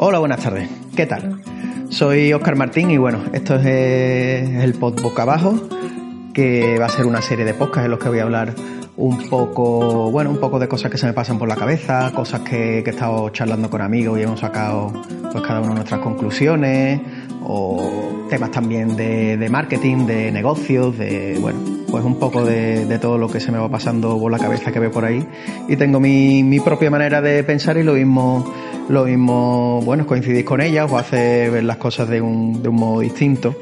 Hola, buenas tardes. ¿Qué tal? Soy Oscar Martín y bueno, esto es el pod Boca Abajo, que va a ser una serie de podcasts en los que voy a hablar un poco, bueno, un poco de cosas que se me pasan por la cabeza, cosas que, he estado charlando con amigos y hemos sacado pues cada uno nuestras conclusiones, o temas también de, marketing, de negocios, de, bueno, pues un poco de, todo lo que se me va pasando por la cabeza que veo por ahí. Y tengo mi, mi propia manera de pensar y lo mismo, lo mismo, bueno, coincidís con ella, os hace ver las cosas de un, de un modo distinto.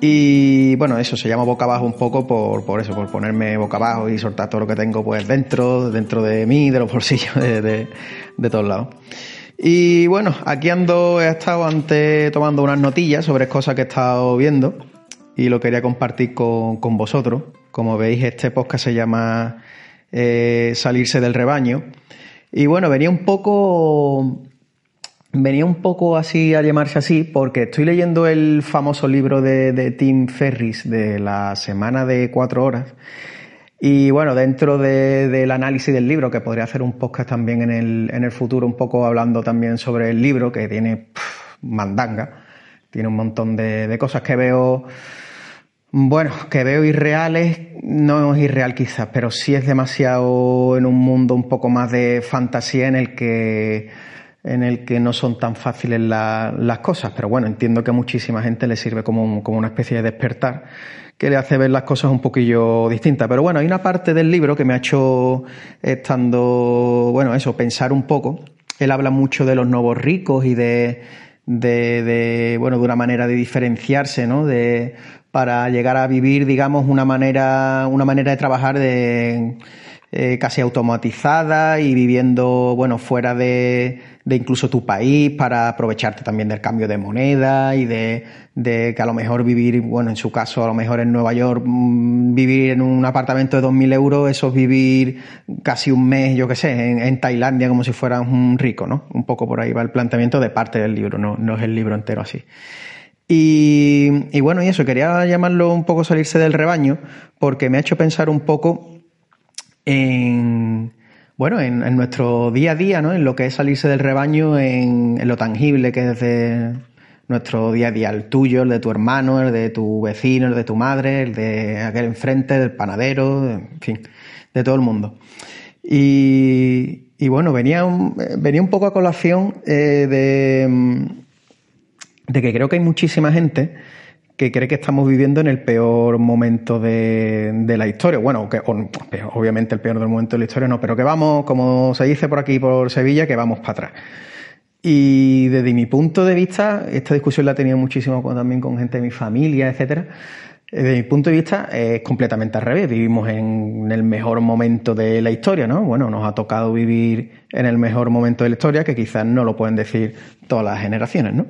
Y bueno, eso se llama boca abajo un poco por, por eso, por ponerme boca abajo y soltar todo lo que tengo pues dentro, dentro de mí, de los bolsillos, de, de, de todos lados. Y bueno, aquí ando, he estado antes tomando unas notillas sobre cosas que he estado viendo y lo quería compartir con, con vosotros. Como veis, este podcast se llama eh, Salirse del rebaño. Y bueno, venía un poco venía un poco así a llamarse así porque estoy leyendo el famoso libro de, Tim Ferris de la semana de cuatro horas. Y bueno, dentro del análisis del libro, que podría hacer un podcast también en el, en el futuro, un poco hablando también sobre el libro, que tiene mandanga, tiene un montón de, cosas que veo, bueno, que veo irreales, no es irreal quizás, pero sí es demasiado en un mundo un poco más de fantasía en el que en el que no son tan fáciles las cosas, pero bueno, entiendo que a muchísima gente le sirve como, como, una especie de despertar que le hace ver las cosas un poquillo distintas. Pero bueno, hay una parte del libro que me ha hecho estando, bueno, eso, pensar un poco. Él habla mucho de los nuevos ricos y de, de, de bueno, de una manera de diferenciarse, ¿no? De, para llegar a vivir, digamos, una manera, una manera de trabajar de eh, casi automatizada y viviendo, bueno, fuera de, de, incluso tu país para aprovecharte también del cambio de moneda y de, de, que a lo mejor vivir, bueno, en su caso, a lo mejor en Nueva York, mm, vivir en un apartamento de 2.000 euros, eso es vivir casi un mes, yo qué sé, en, en, Tailandia como si fueras un rico, ¿no? Un poco por ahí va el planteamiento de parte del libro, no, no es el libro entero así. Y, bueno, y eso, quería llamarlo un poco salirse del rebaño, porque me ha hecho pensar un poco en, bueno, en, nuestro día a día, ¿no? En lo que es salirse del rebaño, en, lo tangible que es de nuestro día a día, el tuyo, el de tu hermano, el de tu vecino, el de tu madre, el de aquel enfrente, del panadero, en fin, de todo el mundo. Y, y bueno, venía un, venía un poco a colación eh, de, de que creo que hay muchísima gente que cree que estamos viviendo en el peor momento de, de la historia. Bueno, que, obviamente el peor del momento de la historia no, pero que vamos, como se dice por aquí, por Sevilla, que vamos para atrás. Y desde mi punto de vista, esta discusión la he tenido muchísimo también con gente de mi familia, etcétera. Desde mi punto de vista es completamente al revés. Vivimos en el mejor momento de la historia, ¿no? Bueno, nos ha tocado vivir en el mejor momento de la historia que quizás no lo pueden decir todas las generaciones, ¿no?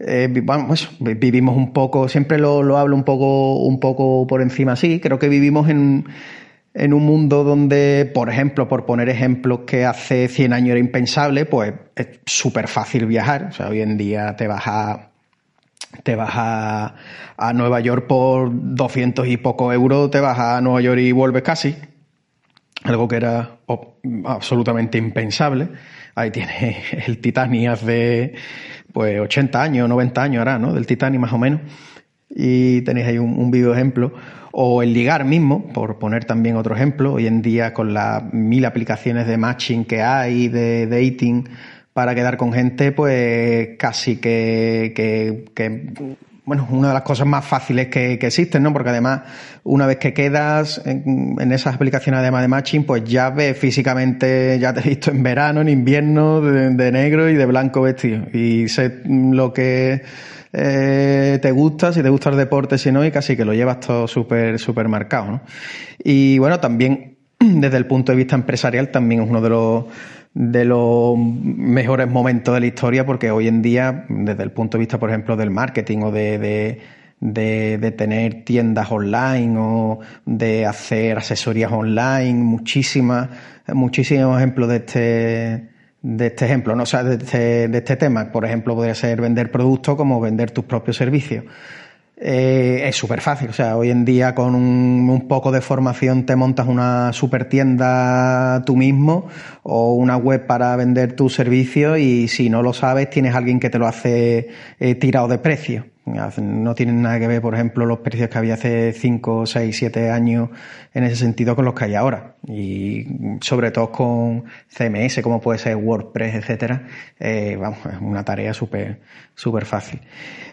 Eh, vamos, vivimos un poco, siempre lo, lo, hablo un poco, un poco por encima así, creo que vivimos en, en un mundo donde, por ejemplo, por poner ejemplos que hace 100 años era impensable, pues es súper fácil viajar, o sea, hoy en día te vas a te vas a, a Nueva York por 200 y poco euros, te vas a Nueva York y vuelves casi, algo que era absolutamente impensable. Ahí tienes el Titanic de pues 80 años, 90 años ahora, ¿no? Del Titanic más o menos. Y tenéis ahí un, un video ejemplo. O el ligar mismo, por poner también otro ejemplo. Hoy en día con las mil aplicaciones de matching que hay, de dating, para quedar con gente, pues casi que, que, que bueno, una de las cosas más fáciles que, existen, ¿no? Porque además, una vez que quedas en, esas aplicaciones además de matching, pues ya ves físicamente, ya te he visto en verano, en invierno, de, negro y de blanco vestido. Y sé lo que eh, te gusta, si te gusta el deporte, si no, y casi que lo llevas todo súper, súper marcado, ¿no? Y bueno, también desde el punto de vista empresarial, también es uno de los de los mejores momentos de la historia, porque hoy en día, desde el punto de vista, por ejemplo, del marketing o de, de, de, tener tiendas online o de hacer asesorías online, muchísimas, muchísimos ejemplos de este, de este ejemplo, ¿no? o sea, de este, de este tema. Por ejemplo, podría ser vender productos como vender tus propios servicios. Eh, es súper fácil. O sea, hoy en día con un, poco de formación te montas una super tienda tú mismo o una web para vender tus servicios y si no lo sabes tienes alguien que te lo hace eh, tirado de precio. No tienen nada que ver, por ejemplo, los precios que había hace 5, 6, 7 años en ese sentido con los que hay ahora. Y sobre todo con CMS, como puede ser WordPress, etcétera. Eh, vamos, es una tarea súper, súper fácil.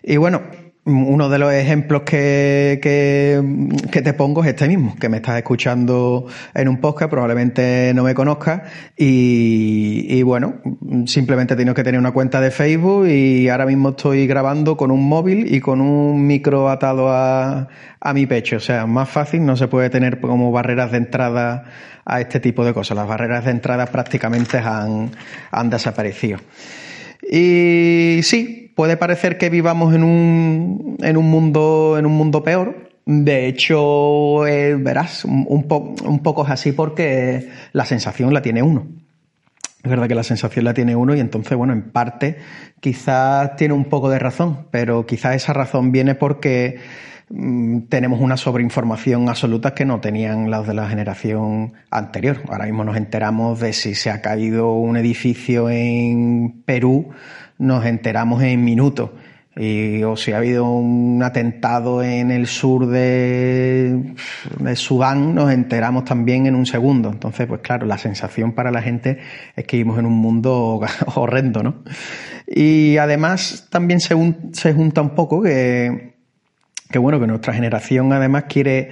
Y bueno, uno de los ejemplos que, que, te pongo es este mismo, que me estás escuchando en un podcast, probablemente no me conozcas y, y bueno, simplemente tengo que tener una cuenta de Facebook y ahora mismo estoy grabando con un móvil y con un micro atado a, a mi pecho. O sea, más fácil no se puede tener como barreras de entrada a este tipo de cosas. Las barreras de entrada prácticamente han, han desaparecido. Y sí, puede parecer que vivamos en un, en un mundo, en un mundo peor. De hecho, eh, verás, un, un poco es así porque la sensación la tiene uno. Es verdad que la sensación la tiene uno y entonces, bueno, en parte quizás tiene un poco de razón, pero quizás esa razón viene porque tenemos una sobreinformación absoluta que no tenían las de la generación anterior. Ahora mismo nos enteramos de si se ha caído un edificio en Perú nos enteramos en minutos. Y, o si ha habido un atentado en el sur de, de, Sudán, nos enteramos también en un segundo. Entonces, pues claro, la sensación para la gente es que vivimos en un mundo horrendo, ¿no? Y además también se junta un poco que, que, bueno, que nuestra generación además quiere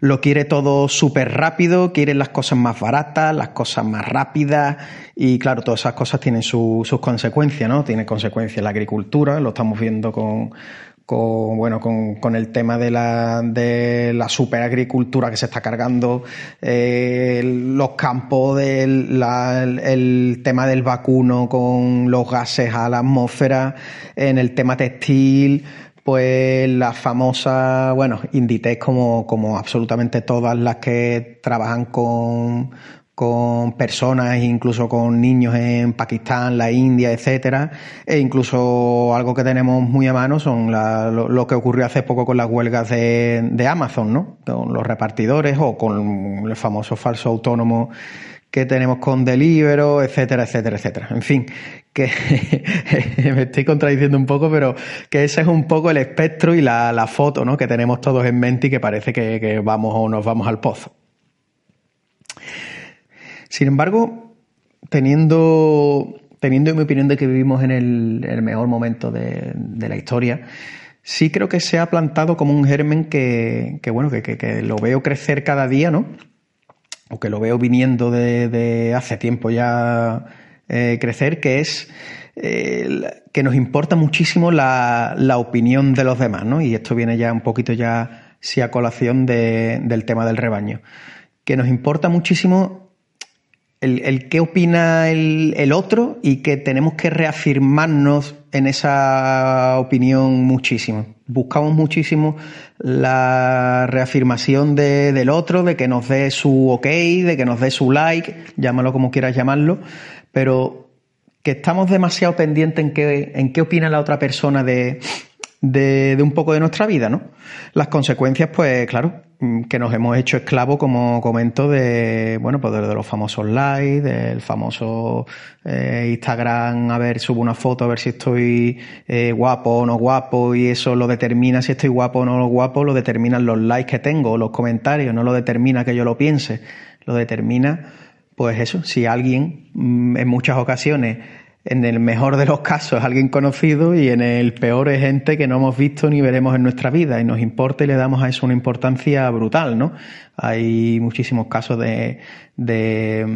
lo quiere todo súper rápido, quiere las cosas más baratas, las cosas más rápidas y claro, todas esas cosas tienen sus consecuencias, ¿no? Tiene consecuencias la agricultura, lo estamos viendo con, con, bueno, con, con, el tema de la, de la superagricultura que se está cargando, eh, los campos, del, la, el tema del vacuno con los gases a la atmósfera, en el tema textil, pues la famosa, bueno, Inditex como, como absolutamente todas las que trabajan con, con personas, incluso con niños en Pakistán, la India, etcétera, e incluso algo que tenemos muy a mano son lo, lo, que ocurrió hace poco con las huelgas de, de Amazon, ¿no? Con los repartidores o con el famoso falso autónomo que tenemos con Delivero, etcétera, etcétera, etcétera. En fin, que me estoy contradiciendo un poco, pero que ese es un poco el espectro y la, la foto ¿no? que tenemos todos en mente y que parece que, vamos o nos vamos al pozo. Sin embargo, teniendo, teniendo en mi opinión de que vivimos en el, el mejor momento de, de, la historia, sí creo que se ha plantado como un germen que, que bueno, que, que lo veo crecer cada día, ¿no? O que lo veo viniendo de, hace tiempo ya eh, crecer, que es eh, que nos importa muchísimo la, opinión de los demás, ¿no? Y esto viene ya un poquito ya sí a colación de, del tema del rebaño. Que nos importa muchísimo el, qué opina el, otro y que tenemos que reafirmarnos en esa opinión muchísimo. Buscamos muchísimo la reafirmación de, del otro, de que nos dé su ok, de que nos dé su like, llámalo como quieras llamarlo, pero que estamos demasiado pendientes en qué, en qué opina la otra persona de, de, de un poco de nuestra vida, ¿no? Las consecuencias, pues claro, que nos hemos hecho esclavos, como comento, de, bueno, pues de, los famosos likes, del famoso eh, Instagram, a ver, subo una foto, a ver si estoy eh, guapo o no guapo, y eso lo determina si estoy guapo o no guapo, lo determinan los likes que tengo, los comentarios, no lo determina que yo lo piense, lo determina, pues eso, si alguien mm, en muchas ocasiones en el mejor de los casos es alguien conocido y en el peor es gente que no hemos visto ni veremos en nuestra vida y nos importa y le damos a eso una importancia brutal, ¿no? Hay muchísimos casos de, de,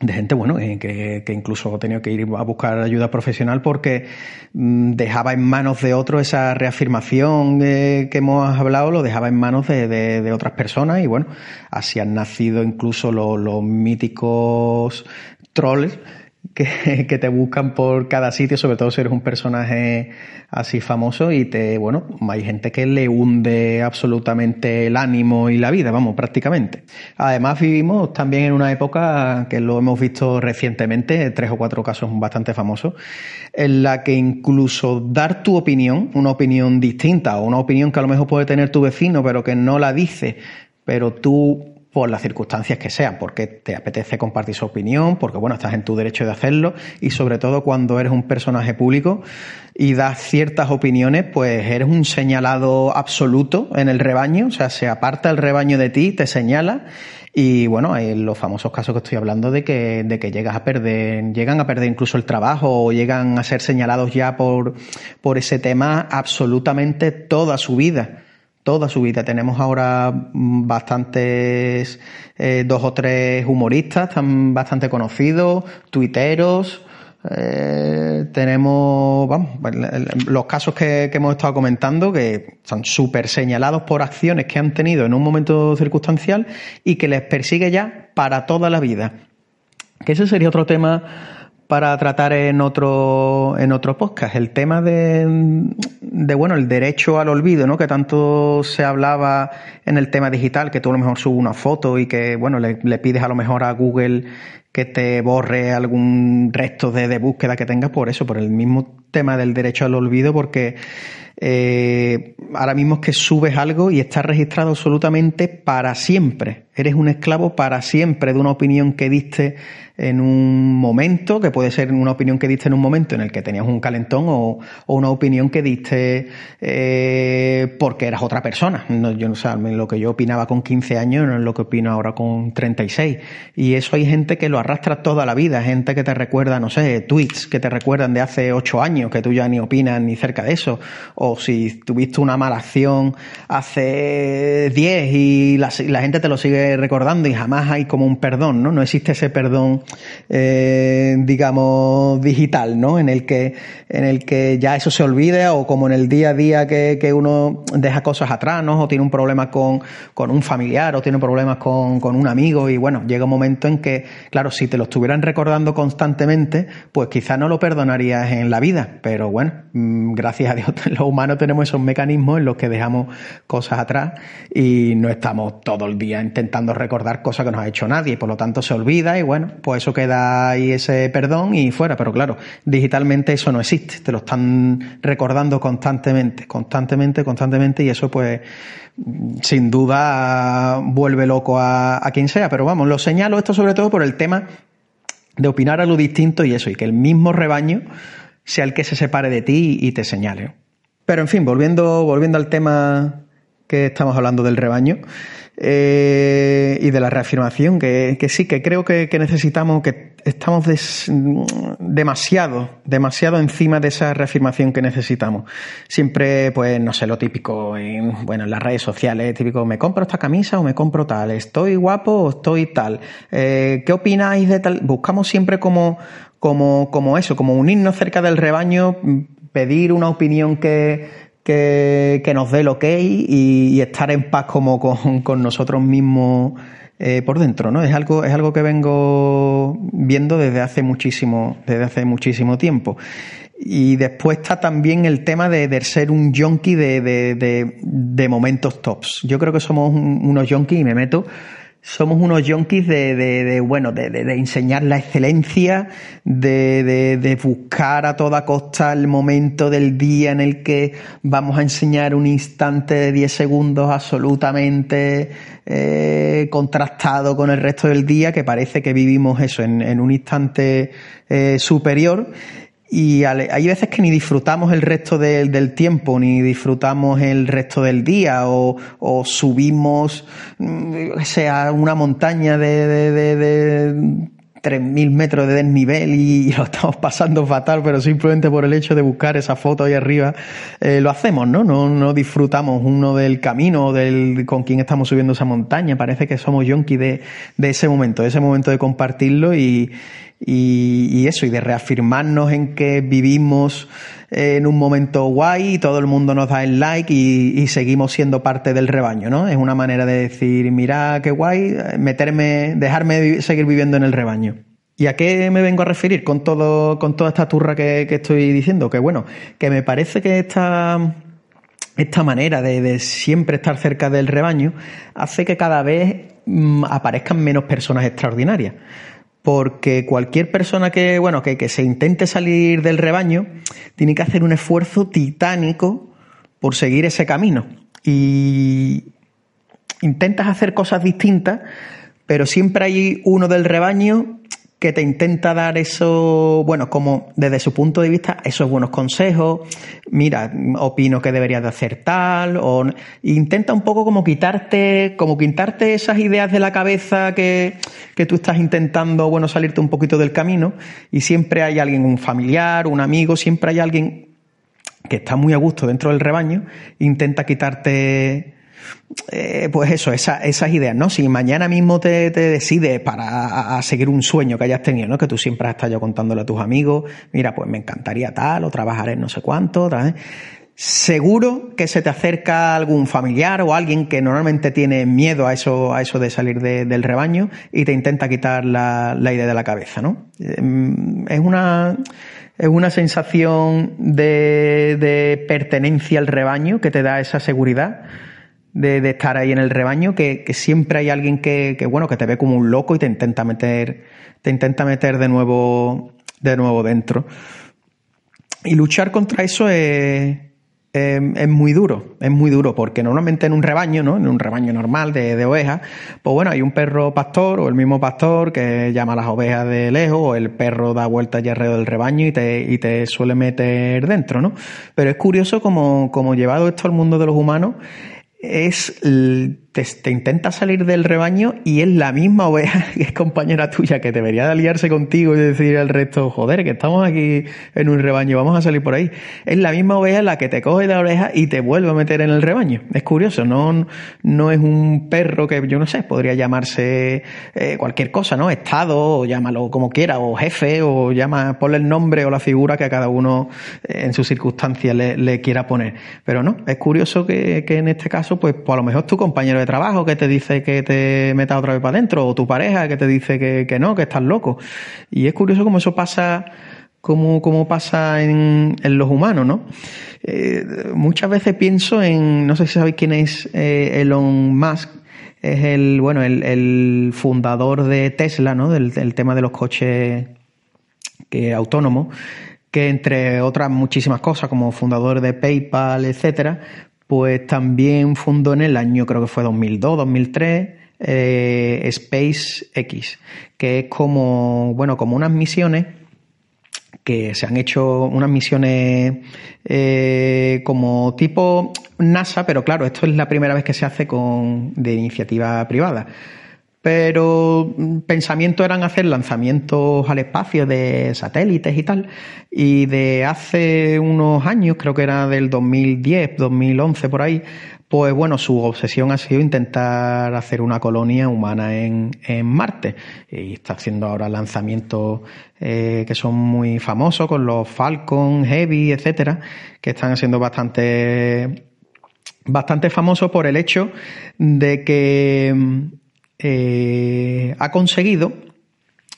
gente, bueno, eh, que, que, incluso ha tenido que ir a buscar ayuda profesional porque mm, dejaba en manos de otros esa reafirmación eh, que hemos hablado, lo dejaba en manos de, de, de, otras personas y bueno, así han nacido incluso los, los míticos trolls que, te buscan por cada sitio, sobre todo si eres un personaje así famoso y te, bueno, hay gente que le hunde absolutamente el ánimo y la vida, vamos, prácticamente. Además vivimos también en una época que lo hemos visto recientemente, tres o cuatro casos bastante famosos, en la que incluso dar tu opinión, una opinión distinta o una opinión que a lo mejor puede tener tu vecino pero que no la dice, pero tú por las circunstancias que sean, porque te apetece compartir su opinión, porque bueno, estás en tu derecho de hacerlo y sobre todo cuando eres un personaje público y das ciertas opiniones, pues eres un señalado absoluto en el rebaño, o sea, se aparta el rebaño de ti, te señala y bueno, hay los famosos casos que estoy hablando de que, de que llegas a perder, llegan a perder incluso el trabajo o llegan a ser señalados ya por, por ese tema absolutamente toda su vida toda su vida. Tenemos ahora mm, bastantes, eh, dos o tres humoristas, están bastante conocidos, tuiteros. Eh, tenemos vamos, los casos que, que, hemos estado comentando que están súper señalados por acciones que han tenido en un momento circunstancial y que les persigue ya para toda la vida. Que ese sería otro tema para tratar en otro, en otro podcast. El tema de, de, bueno, el derecho al olvido, ¿no? Que tanto se hablaba en el tema digital, que tú a lo mejor subes una foto y que, bueno, le, pides a lo mejor a Google que te borre algún resto de, de, búsqueda que tengas por eso, por el mismo tema del derecho al olvido, porque eh, ahora mismo es que subes algo y está registrado absolutamente para siempre. Eres un esclavo para siempre de una opinión que diste en un momento, que puede ser una opinión que diste en un momento en el que tenías un calentón o, una opinión que diste eh, porque eras otra persona. No, yo no sé, lo que yo opinaba con 15 años no es lo que opino ahora con 36. Y eso hay gente que lo arrastra toda la vida, gente que te recuerda, no sé, tweets que te recuerdan de hace 8 años, que tú ya ni opinas ni cerca de eso. O si tuviste una mala acción hace 10 y la, gente te lo sigue recordando y jamás hay como un perdón, ¿no? No existe ese perdón eh, digamos, digital, ¿no? En el que, en el que ya eso se olvide o como en el día a día que, que uno deja cosas atrás, ¿no? O tiene un problema con, con un familiar o tiene problemas con, con, un amigo y bueno, llega un momento en que, claro, si te lo estuvieran recordando constantemente, pues quizás no lo perdonarías en la vida, pero bueno, mm, gracias a Dios los humanos tenemos esos mecanismos en los que dejamos cosas atrás y no estamos todo el día intentando recordar cosas que nos ha hecho nadie, por lo tanto se olvida y bueno, pues eso queda ahí ese perdón y fuera. Pero claro, digitalmente eso no existe. Te lo están recordando constantemente, constantemente, constantemente y eso pues sin duda vuelve loco a, quien sea. Pero vamos, lo señalo esto sobre todo por el tema de opinar a lo distinto y eso, y que el mismo rebaño sea el que se separe de ti y te señale. Pero en fin, volviendo, volviendo al tema que estamos hablando del rebaño, eh, y de la reafirmación, que, sí, que creo que, necesitamos, que estamos demasiado, demasiado encima de esa reafirmación que necesitamos. Siempre, pues, no sé, lo típico en, bueno, en las redes sociales, típico, me compro esta camisa o me compro tal, estoy guapo o estoy tal, eh, ¿qué opináis de tal? Buscamos siempre como, como, como eso, como unirnos cerca del rebaño, pedir una opinión que, que, nos dé el ok y, estar en paz como con, nosotros mismos eh, por dentro, ¿no? Es algo, es algo que vengo viendo desde hace muchísimo, desde hace muchísimo tiempo. Y después está también el tema de, ser un junkie de, de, de, momentos tops. Yo creo que somos unos junkies y me meto somos unos yonkis de, de, de bueno, de, de, enseñar la excelencia, de, buscar a toda costa el momento del día en el que vamos a enseñar un instante de 10 segundos absolutamente eh, contrastado con el resto del día, que parece que vivimos eso en, un instante eh, superior y hay veces que ni disfrutamos el resto del tiempo, ni disfrutamos el resto del día, o, o subimos, mm, sea, una montaña de, de, de, de 3.000 metros de desnivel y, lo estamos pasando fatal, pero simplemente por el hecho de buscar esa foto ahí arriba, eh, lo hacemos, ¿no? ¿no? No disfrutamos uno del camino, del, con quien estamos subiendo esa montaña. Parece que somos yonki de, de ese momento, de ese momento de compartirlo y, y, eso, y de reafirmarnos en que vivimos en un momento guay y todo el mundo nos da el like y, seguimos siendo parte del rebaño, ¿no? Es una manera de decir, mira qué guay, meterme, dejarme seguir viviendo en el rebaño. ¿Y a qué me vengo a referir con todo, con toda esta turra que, estoy diciendo? Que bueno, que me parece que esta, esta manera de, siempre estar cerca del rebaño hace que cada vez mm, aparezcan menos personas extraordinarias. Porque cualquier persona que, bueno, que, que se intente salir del rebaño tiene que hacer un esfuerzo titánico por seguir ese camino. Y intentas hacer cosas distintas, pero siempre hay uno del rebaño que te intenta dar eso, bueno, como desde su punto de vista, esos buenos consejos, mira, opino que deberías de hacer tal, o intenta un poco como quitarte, como quitarte esas ideas de la cabeza que, que tú estás intentando, bueno, salirte un poquito del camino, y siempre hay alguien, un familiar, un amigo, siempre hay alguien que está muy a gusto dentro del rebaño, intenta quitarte eh, pues eso, esas ideas, ¿no? Si mañana mismo te, decides para seguir un sueño que hayas tenido, ¿no? Que tú siempre has estado contándole a tus amigos, mira, pues me encantaría tal, o trabajar en no sé cuánto, tal, Seguro que se te acerca algún familiar o alguien que normalmente tiene miedo a eso, a eso de salir del rebaño y te intenta quitar la, idea de la cabeza, ¿no? Em, es una, es una sensación de pertenencia al rebaño que te da esa seguridad de, estar ahí en el rebaño, que, siempre hay alguien que, bueno, que te ve como un loco y te intenta meter, te intenta meter de nuevo, de nuevo dentro. Y luchar contra eso es, es, muy duro, es muy duro, porque normalmente en un rebaño, ¿no? En un rebaño normal de, ovejas, pues bueno, hay un perro pastor o el mismo pastor que llama a las ovejas de lejos, o el perro da vueltas y alrededor del rebaño y te, y te suele meter dentro, ¿no? Pero es curioso como, como llevado esto al mundo de los humanos, es te, intenta salir del rebaño y es la misma oveja que es compañera tuya que debería de aliarse contigo y decir al resto, joder, que estamos aquí en un rebaño, vamos a salir por ahí. Es la misma oveja la que te coge la oreja y te vuelve a meter en el rebaño. Es curioso, no, no es un perro que yo no sé, podría llamarse eh, cualquier cosa, ¿no? Estado, o llámalo como quiera, o jefe, o llama, ponle el nombre o la figura que a cada uno eh, en sus circunstancias le, quiera poner. Pero no, es curioso que, que en este caso, pues, pues a lo mejor tu compañero de trabajo que te dice que te metas otra vez para adentro, o tu pareja que te dice que, no, que estás loco. Y es curioso cómo eso pasa, cómo, pasa en, los humanos, ¿no? Eh, muchas veces pienso en, no sé si sabéis quién es eh, Elon Musk, es el, bueno, el, fundador de Tesla, ¿no? Del, tema de los coches que, autónomos, que entre otras muchísimas cosas, como fundador de PayPal, etcétera, pues también fundó en el año, creo que fue 2002, 2003, eh, SpaceX, que es como, bueno, como unas misiones que se han hecho unas misiones eh, como tipo NASA, pero claro, esto es la primera vez que se hace con de iniciativa privada pero mm, pensamiento eran hacer lanzamientos al espacio de satélites y tal. Y de hace unos años, creo que era del 2010, 2011 por ahí, pues bueno, su obsesión ha sido intentar hacer una colonia humana en, Marte. Y está haciendo ahora lanzamientos eh, que son muy famosos con los Falcon, Heavy, etcétera, que están siendo bastante, bastante famosos por el hecho de que eh, ha conseguido,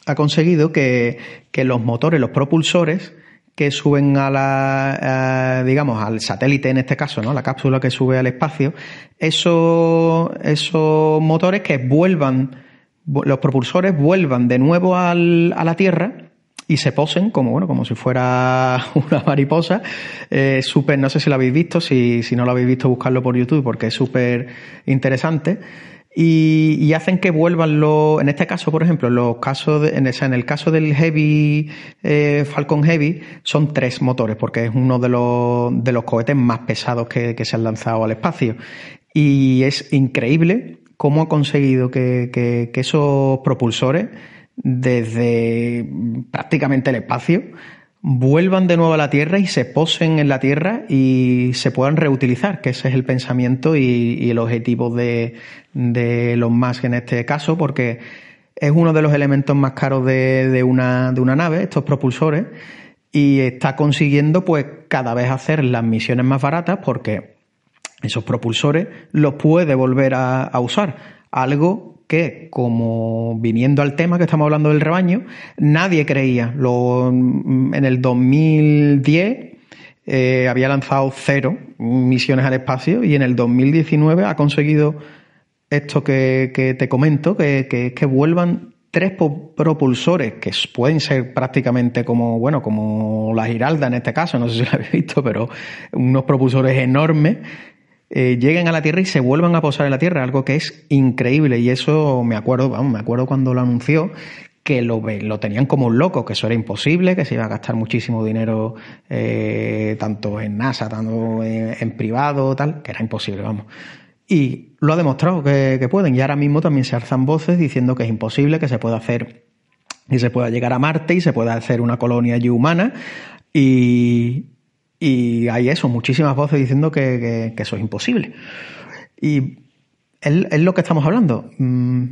ha conseguido que, los motores, los propulsores, que suben a la, digamos, al satélite en este caso, ¿no? La cápsula que sube al espacio, esos, esos motores que vuelvan, los propulsores vuelvan de nuevo al, a la Tierra y se posen como, bueno, como si fuera una mariposa. Eh, súper, no sé si lo habéis visto, si, si no lo habéis visto, buscarlo por YouTube porque es súper interesante y, hacen que vuelvan los, en este caso, por ejemplo, los casos en, el caso del Heavy, eh, Falcon Heavy, son tres motores, porque es uno de los, de los cohetes más pesados que, se han lanzado al espacio. Y es increíble cómo ha conseguido que, que esos propulsores, desde prácticamente el espacio, vuelvan de nuevo a la Tierra y se posen en la Tierra y se puedan reutilizar, que ese es el pensamiento y, el objetivo de, de los más en este caso, porque es uno de los elementos más caros de, una, de una nave, estos propulsores, y está consiguiendo pues cada vez hacer las misiones más baratas porque esos propulsores los puede volver a, a usar, algo que, como viniendo al tema que estamos hablando del rebaño, nadie creía. Lo, en el 2010 eh, había lanzado cero misiones al espacio y en el 2019 ha conseguido esto que, te comento, que, que, vuelvan tres propulsores que pueden ser prácticamente como, bueno, como la Giralda en este caso, no sé si lo habéis visto, pero unos propulsores enormes eh, lleguen a la Tierra y se vuelvan a posar en la Tierra, algo que es increíble. Y eso me acuerdo, vamos, me acuerdo cuando lo anunció, que lo, lo tenían como un loco, que eso era imposible, que se iba a gastar muchísimo dinero eh, tanto en NASA, tanto en, privado, tal, que era imposible, vamos. Y lo ha demostrado que, pueden. Y ahora mismo también se alzan voces diciendo que es imposible, que se pueda hacer y se pueda llegar a Marte y se pueda hacer una colonia allí humana. Y, y hay eso, muchísimas voces diciendo que, eso es imposible. Y es, lo que estamos hablando. Mm,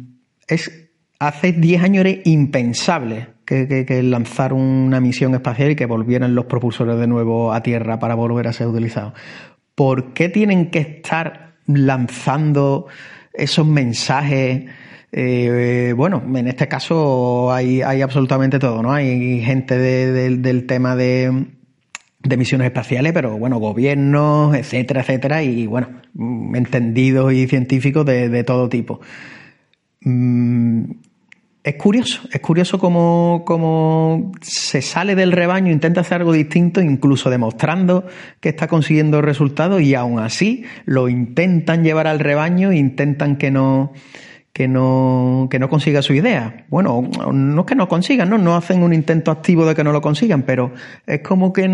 es, hace 10 años era impensable que, lanzar una misión espacial y que volvieran los propulsores de nuevo a Tierra para volver a ser utilizados. ¿Por qué tienen que estar lanzando esos mensajes? Eh, bueno, en este caso hay, hay, absolutamente todo, ¿no? Hay gente del tema de, de misiones espaciales, pero bueno, gobiernos, etcétera, etcétera, y bueno, entendidos y científicos de, todo tipo. Mm, es curioso, es curioso cómo, se sale del rebaño, intenta hacer algo distinto, incluso demostrando que está consiguiendo resultados y aún así lo intentan llevar al rebaño, intentan que no, que no, que no consiga su idea. Bueno, no es que no consigan, ¿no? No hacen un intento activo de que no lo consigan, pero es como que,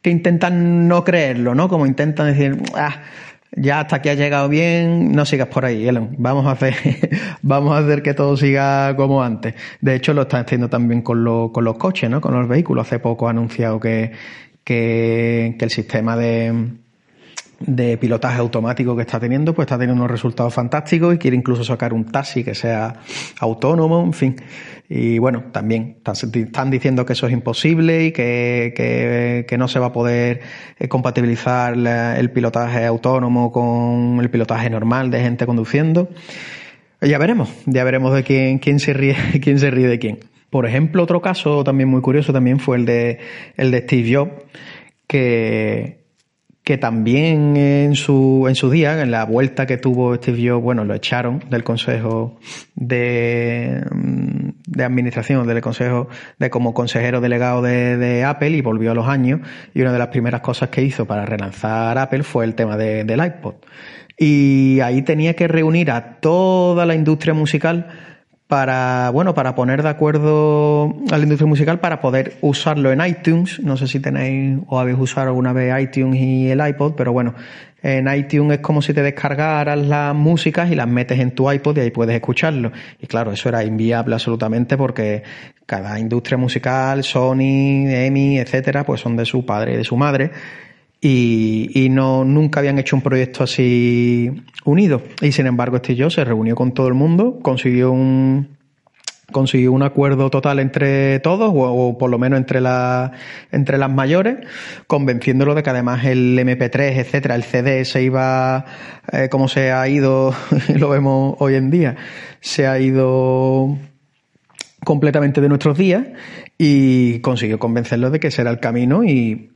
que intentan no creerlo, ¿no? Como intentan decir, ah, ya hasta aquí ha llegado bien, no sigas por ahí, Elon. Vamos a hacer, vamos a hacer que todo siga como antes. De hecho, lo están haciendo también con, con los coches, ¿no? Con los vehículos. Hace poco ha anunciado que, que, que el sistema de, de pilotaje automático que está teniendo, pues está teniendo unos resultados fantásticos y quiere incluso sacar un taxi que sea autónomo, en fin. Y bueno, también están diciendo que eso es imposible y que, que, no se va a poder eh, compatibilizar el pilotaje autónomo con el pilotaje normal de gente conduciendo. Ya veremos, ya veremos de quién, quién se ríe, quién se ríe de quién. Por ejemplo, otro caso también muy curioso también fue el de, el de Steve Jobs, que, que también en su, en su día, en la vuelta que tuvo Steve Jobs, bueno, lo echaron del Consejo de, de Administración, del Consejo de como consejero delegado de, de, Apple y volvió a los años y una de las primeras cosas que hizo para relanzar Apple fue el tema de, del iPod. Y ahí tenía que reunir a toda la industria musical para, bueno, para poner de acuerdo a la industria musical para poder usarlo en iTunes. No sé si tenéis o habéis usado alguna vez iTunes y el iPod, pero bueno, en iTunes es como si te descargaras las músicas y las metes en tu iPod y ahí puedes escucharlo. Y claro, eso era inviable absolutamente porque cada industria musical, Sony, EMI, etcétera, pues son de su padre y de su madre y, y, no nunca habían hecho un proyecto así unido. Y sin embargo, este yo se reunió con todo el mundo, consiguió un consiguió un acuerdo total entre todos, o, por lo menos entre, la, entre las mayores, convenciéndolo de que además el MP3, etcétera, el CD se iba, eh, como se ha ido, lo vemos hoy en día, se ha ido completamente de nuestros días y consiguió convencerlo de que ese era el camino y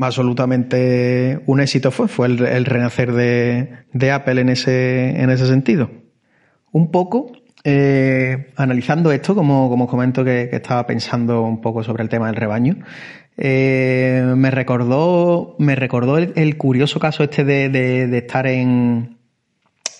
absolutamente un éxito fue, fue el, renacer de, Apple en ese, en ese sentido. Un poco, eh, analizando esto, como, como os comento que, estaba pensando un poco sobre el tema del rebaño, eh, me recordó, me recordó el, curioso caso este de estar en,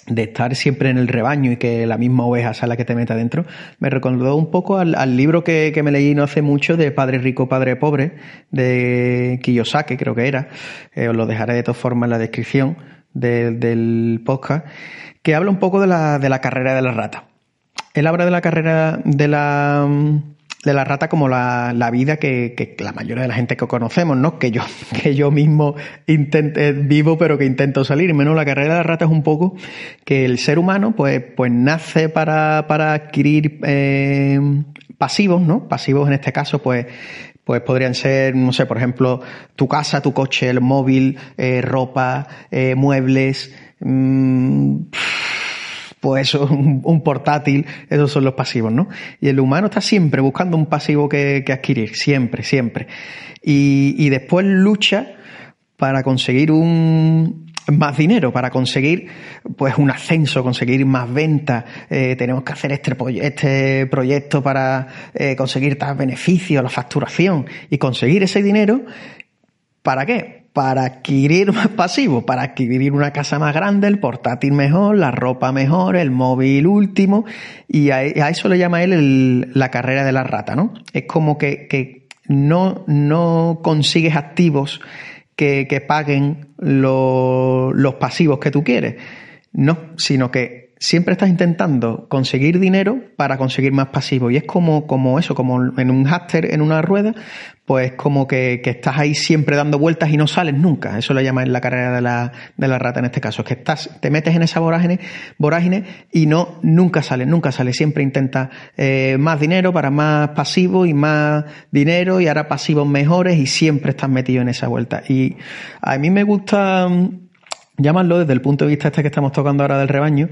de estar siempre en el rebaño y que la misma oveja sea la que te meta dentro, me recordó un poco al, libro que, me leí no hace mucho de Padre Rico, Padre Pobre, de Kiyosaki, creo que era. Eh, os lo dejaré de todas formas en la descripción del podcast, que habla un poco de la, de la carrera de la rata. Él habla de la carrera de la de la rata como la, la vida que, que, la mayoría de la gente que conocemos, ¿no? Que yo, que yo mismo intente, vivo, pero que intento salir. Menos la carrera de la rata es un poco que el ser humano, pues, pues nace para, para adquirir eh, pasivos, ¿no? Pasivos en este caso, pues, pues podrían ser, no sé, por ejemplo, tu casa, tu coche, el móvil, eh, ropa, eh, muebles, mmm, pues un, un, portátil, esos son los pasivos, ¿no? Y el humano está siempre buscando un pasivo que, que adquirir, siempre, siempre. Y, y después lucha para conseguir un, más dinero para conseguir pues un ascenso, conseguir más ventas, eh, tenemos que hacer este, este proyecto para eh, conseguir tal beneficio, la facturación y conseguir ese dinero. ¿Para qué? Para adquirir más pasivo, para adquirir una casa más grande, el portátil mejor, la ropa mejor, el móvil último, y a, eso le llama él la carrera de la rata, ¿no? Es como que, no, no consigues activos que, paguen lo, los pasivos que tú quieres. No, sino que siempre estás intentando conseguir dinero para conseguir más pasivos. Y es como, como eso, como en un háster, en una rueda, pues como que, que, estás ahí siempre dando vueltas y no sales nunca. Eso lo llaman la carrera de la, de la rata en este caso. Es que estás, te metes en esa vorágine, vorágine y no, nunca sales, nunca sales. Siempre intentas eh, más dinero para más pasivos y más dinero y ahora pasivos mejores y siempre estás metido en esa vuelta. Y a mí me gusta mm, llamarlo desde el punto de vista este que estamos tocando ahora del rebaño,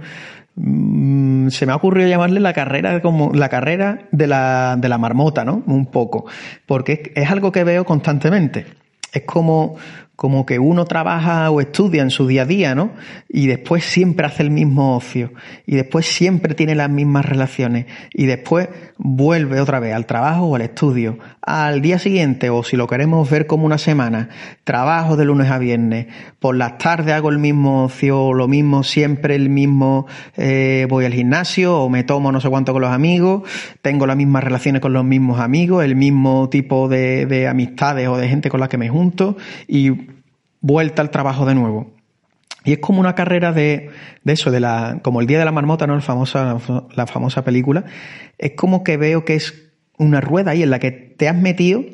Mm, se me ha ocurrido llamarle la carrera como la carrera de la, de la marmota, ¿no? Un poco. Porque es algo que veo constantemente. Es como, como que uno trabaja o estudia en su día a día, ¿no? Y después siempre hace el mismo ocio. Y después siempre tiene las mismas relaciones. Y después vuelve otra vez al trabajo o al estudio. Al día siguiente, o si lo queremos ver como una semana, trabajo de lunes a viernes. Por las tardes hago el mismo ocio, lo mismo, siempre el mismo, eh, voy al gimnasio o me tomo no sé cuánto con los amigos. Tengo las mismas relaciones con los mismos amigos, el mismo tipo de, de amistades o de gente con la que me junto. Y vuelta al trabajo de nuevo. Y es como una carrera de, de eso, de la, como el Día de la Marmota, ¿no? La famosa, la famosa película. Es como que veo que es una rueda ahí en la que te has metido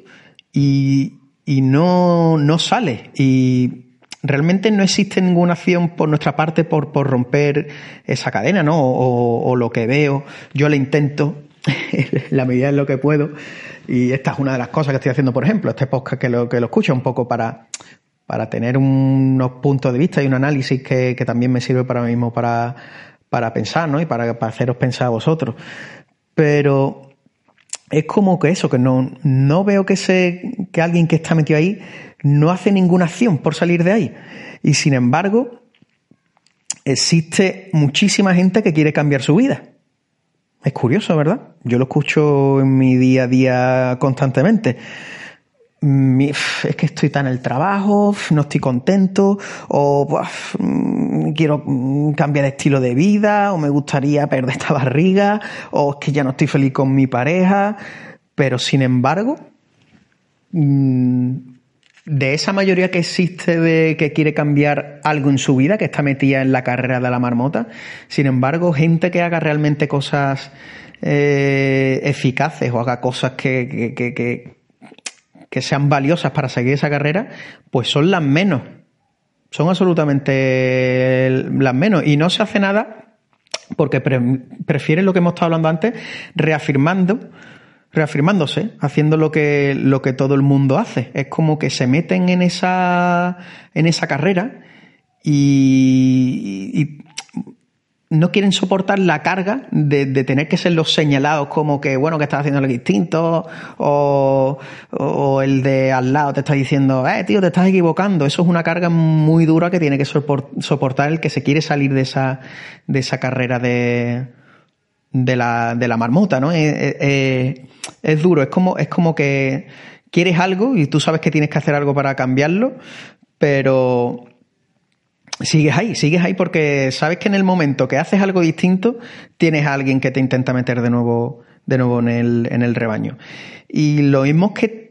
y, y no, no sales. Y realmente no existe ninguna acción por nuestra parte por, por romper esa cadena, ¿no? O, lo que veo, yo le intento, la medida en lo que puedo. Y esta es una de las cosas que estoy haciendo, por ejemplo, este podcast que lo, que lo escucho un poco para, para tener unos puntos de vista y un análisis que, que también me sirve para mí mismo para, para pensar, ¿no? Y para, para, haceros pensar a vosotros. Pero es como que eso, que no, no veo que, se, que alguien que está metido ahí no hace ninguna acción por salir de ahí. Y sin embargo, existe muchísima gente que quiere cambiar su vida. Es curioso, ¿verdad? Yo lo escucho en mi día a día constantemente es que estoy tan en el trabajo, no estoy contento, o mm, quiero mm, cambiar de estilo de vida, o me gustaría perder esta barriga, o es que ya no estoy feliz con mi pareja, pero sin embargo, mm, de esa mayoría que existe de que quiere cambiar algo en su vida, que está metida en la carrera de la marmota, sin embargo, gente que haga realmente cosas eh, eficaces o haga cosas que, que, que que sean valiosas para seguir esa carrera, pues son las menos. Son absolutamente las menos. Y no se hace nada porque prefieren lo que hemos estado hablando antes, reafirmando, reafirmándose, haciendo lo que, lo que todo el mundo hace. Es como que se meten en esa, en esa carrera y, y no quieren soportar la carga de, tener que ser los señalados como que, bueno, que estás haciendo algo distinto, o, o, el de al lado te está diciendo, eh, tío, te estás equivocando. Eso es una carga muy dura que tiene que soportar el que se quiere salir de esa, de esa carrera de, de la, de la marmota, ¿no? Es, es, es duro, es como, es como que quieres algo y tú sabes que tienes que hacer algo para cambiarlo, pero sigues ahí, sigues ahí porque sabes que en el momento que haces algo distinto, tienes a alguien que te intenta meter de nuevo, de nuevo en el, en el rebaño. Y lo mismo que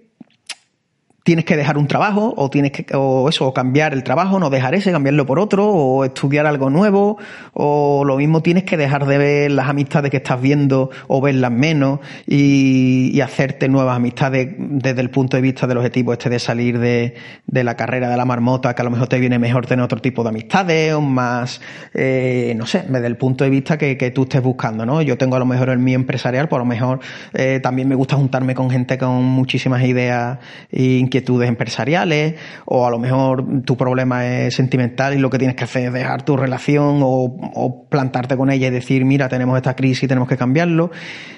tienes que dejar un trabajo o tienes que o eso o cambiar el trabajo no dejar ese cambiarlo por otro o estudiar algo nuevo o lo mismo tienes que dejar de ver las amistades que estás viendo o verlas menos y, hacerte nuevas amistades desde el punto de vista del objetivo este de salir de, de, la carrera de la marmota que a lo mejor te viene mejor tener otro tipo de amistades o más eh, no sé desde el punto de vista que, que, tú estés buscando no yo tengo a lo mejor el mío empresarial por lo mejor eh, también me gusta juntarme con gente con muchísimas ideas e inquietudes empresariales, o a lo mejor tu problema es sentimental y lo que tienes que hacer es dejar tu relación o, plantarte con ella y decir, mira, tenemos esta crisis y tenemos que cambiarlo.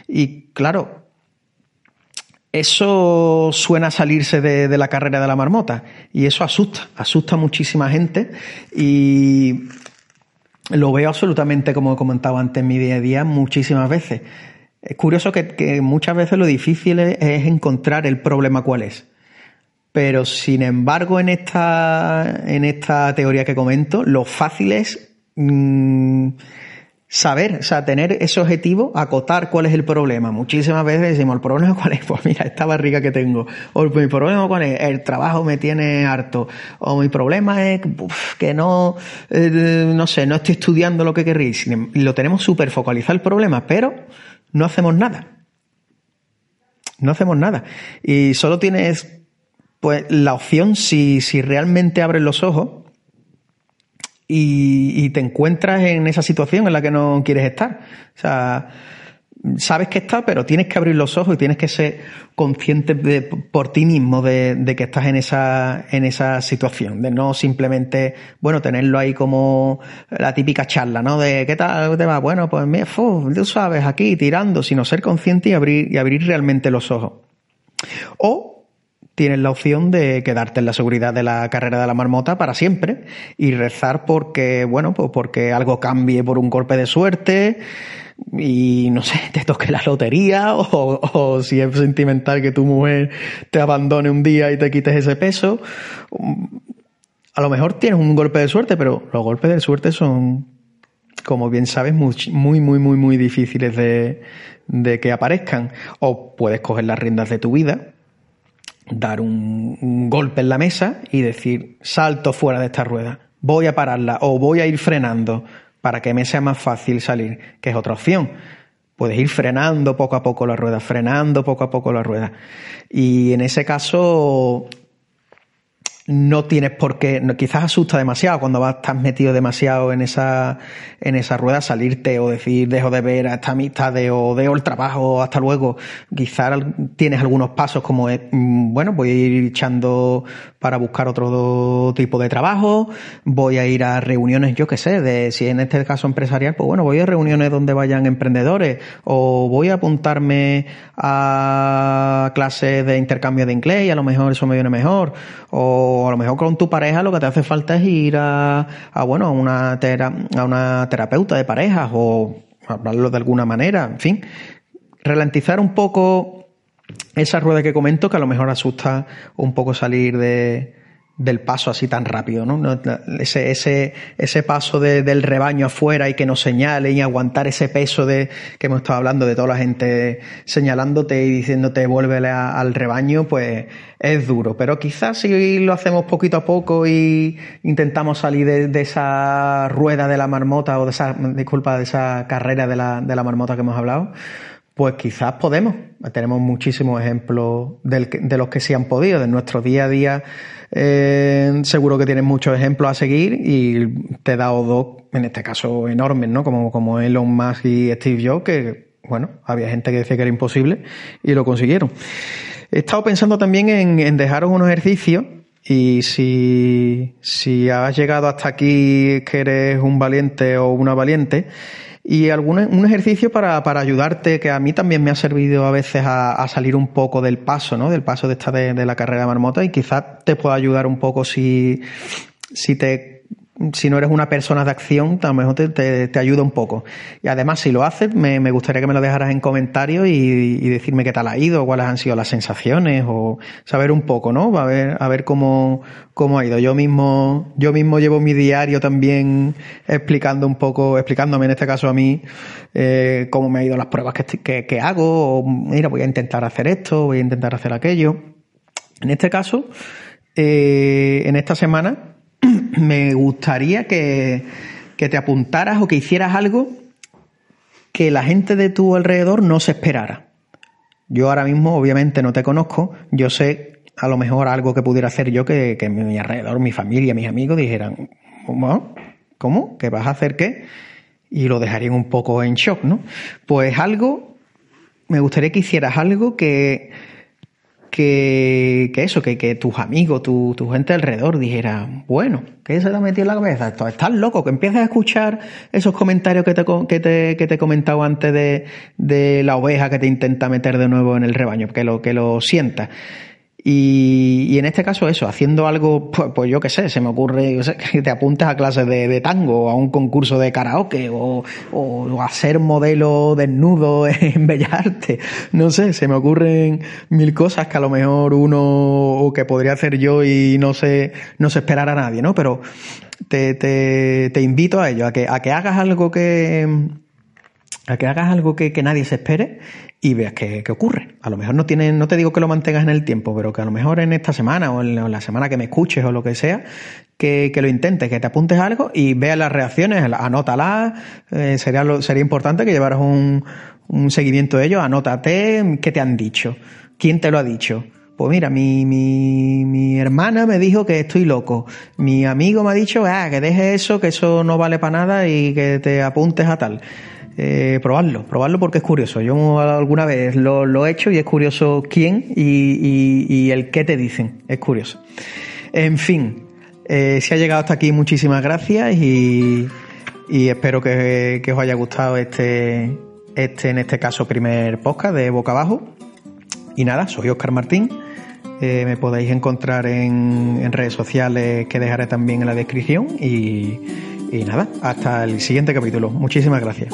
Y claro, eso suena a salirse de, de, la carrera de la marmota y eso asusta, asusta a muchísima gente y lo veo absolutamente, como he comentado antes en mi día a día, muchísimas veces. Es curioso que, muchas veces lo difícil es, encontrar el problema cuál es. Pero sin embargo, en esta, en esta teoría que comento, lo fácil es mm, saber, o sea, tener ese objetivo, acotar cuál es el problema. Muchísimas veces decimos, ¿el problema cuál es? Pues mira, esta barriga que tengo. O mi problema cuál es? El trabajo me tiene harto. O mi problema es que no, eh, no sé, no estoy estudiando lo que querréis. Em, lo tenemos súper focalizado el problema, pero no hacemos nada. No hacemos nada. Y solo tienes pues la opción si, si realmente abres los ojos y, te encuentras en esa situación en la que no quieres estar. O sea, sabes que está, pero tienes que abrir los ojos y tienes que ser consciente de, por ti mismo de, que estás en esa, en esa situación, de no simplemente, bueno, tenerlo ahí como la típica charla, ¿no? De ¿qué tal te va? Bueno, pues mira, tú sabes, aquí tirando, sino ser consciente y abrir, y abrir realmente los ojos. O tienes la opción de quedarte en la seguridad de la carrera de la marmota para siempre y rezar porque, bueno, pues porque algo cambie por un golpe de suerte, y no sé, te toque la lotería o, si es sentimental que tu mujer te abandone un día y te quites ese peso. A lo mejor tienes un golpe de suerte, pero los golpes de suerte son, como bien sabes, muy, muy, muy, muy, muy difíciles de, de que aparezcan. O puedes coger las riendas de tu vida, dar un, golpe en la mesa y decir, salto fuera de esta rueda, voy a pararla o voy a ir frenando para que me sea más fácil salir, que es otra opción. Puedes ir frenando poco a poco la rueda, frenando poco a poco la rueda. Y en ese caso, no tienes por qué, quizás asusta demasiado cuando vas, estás metido demasiado en esa, en esa rueda, salirte o decir dejo de ver a esta amistad o dejo el trabajo, hasta luego. Quizás tienes algunos pasos como, mm, bueno, voy a ir echando para buscar otro tipo de trabajo, voy a ir a reuniones, yo qué sé, de si en este caso empresarial, pues bueno, voy a reuniones donde vayan emprendedores o voy a apuntarme a clases de intercambio de inglés y a lo mejor eso me viene mejor. O a lo mejor con tu pareja lo que te hace falta es ir a, a bueno, a una, a una terapeuta de parejas o hablarlo de alguna manera, en fin, ralentizar un poco esa rueda que comento que a lo mejor asusta un poco salir de, del paso así tan rápido, ¿no? Ese, ese, ese paso del rebaño afuera y que nos señale y aguantar ese peso de que hemos estado hablando de toda la gente señalándote y diciéndote vuélvele al rebaño, pues es duro. Pero quizás si lo hacemos poquito a poco y intentamos salir de, esa rueda de la marmota o de esa, disculpa, de esa carrera de la, de la marmota que hemos hablado, pues quizás podemos. Tenemos muchísimos ejemplos de los que sí han podido, de nuestro día a día. Eh, seguro que tienes muchos ejemplos a seguir y te he dado dos, en este caso enormes, ¿no? Como, como Elon Musk y Steve Jobs, que, bueno, había gente que decía que era imposible y lo consiguieron. He estado pensando también en, en dejaros unos ejercicios y si, si has llegado hasta aquí que eres un valiente o una valiente, y algún, un ejercicio para, para, ayudarte, que a mí también me ha servido a veces a, a salir un poco del paso, ¿no? Del paso de esta de, la carrera de marmota y quizás te pueda ayudar un poco si, si te si no eres una persona de acción, a lo mejor te, te, ayuda un poco. Y además, si lo haces, me, me gustaría que me lo dejaras en comentarios y, y, decirme qué tal ha ido, cuáles han sido las sensaciones, o saber un poco, ¿no? A ver, a ver cómo, cómo ha ido. Yo mismo, yo mismo llevo mi diario también explicando un poco, explicándome en este caso a mí, eh, cómo me han ido las pruebas que, que, hago, o mira, voy a intentar hacer esto, voy a intentar hacer aquello. En este caso, eh, en esta semana, me gustaría que, te apuntaras o que hicieras algo que la gente de tu alrededor no se esperara. Yo ahora mismo obviamente no te conozco, yo sé a lo mejor algo que pudiera hacer yo que, que mi alrededor, mi familia, mis amigos dijeran, ¿cómo? ¿Cómo? ¿Que vas a hacer qué? Y lo dejarían un poco en shock, ¿no? Pues algo, me gustaría que hicieras algo que, que, que eso, que, que tus amigos, tu, tu gente alrededor dijera, bueno, ¿qué se te ha metido en la cabeza? Estás loco, que empieces a escuchar esos comentarios que te, que te, que te he comentado antes de, de la oveja que te intenta meter de nuevo en el rebaño, que lo, que lo sientas. Y, y, en este caso eso, haciendo algo, pues, pues yo qué sé, se me ocurre que te apuntes a clases de, de, tango, a un concurso de karaoke o, o, a ser modelo desnudo en Bellas Artes. No sé, se me ocurren mil cosas que a lo mejor uno o que podría hacer yo y no se, no se esperar a nadie, ¿no? Pero te, te, te invito a ello, a que, a que hagas algo que, a que hagas algo que, que nadie se espere y veas qué, qué, ocurre. A lo mejor no tiene, no te digo que lo mantengas en el tiempo, pero que a lo mejor en esta semana o en la semana que me escuches o lo que sea, que, que lo intentes, que te apuntes algo y veas las reacciones, anótalas. Eh, sería, lo, sería importante que llevaras un, un seguimiento de ello. Anótate qué te han dicho, quién te lo ha dicho. Pues mira, mi, mi, mi hermana me dijo que estoy loco. Mi amigo me ha dicho ah, que deje eso, que eso no vale para nada y que te apuntes a tal eh, probarlo, probarlo porque es curioso. Yo alguna vez lo, he hecho y es curioso quién y, el qué te dicen. Es curioso. En fin, eh, si ha llegado hasta aquí, muchísimas gracias y, espero que, que, os haya gustado este, este, en este caso, primer podcast de Boca Abajo. Y nada, soy Oscar Martín. Eh, me podéis encontrar en, en redes sociales que dejaré también en la descripción y, y nada, hasta el siguiente capítulo. Muchísimas gracias.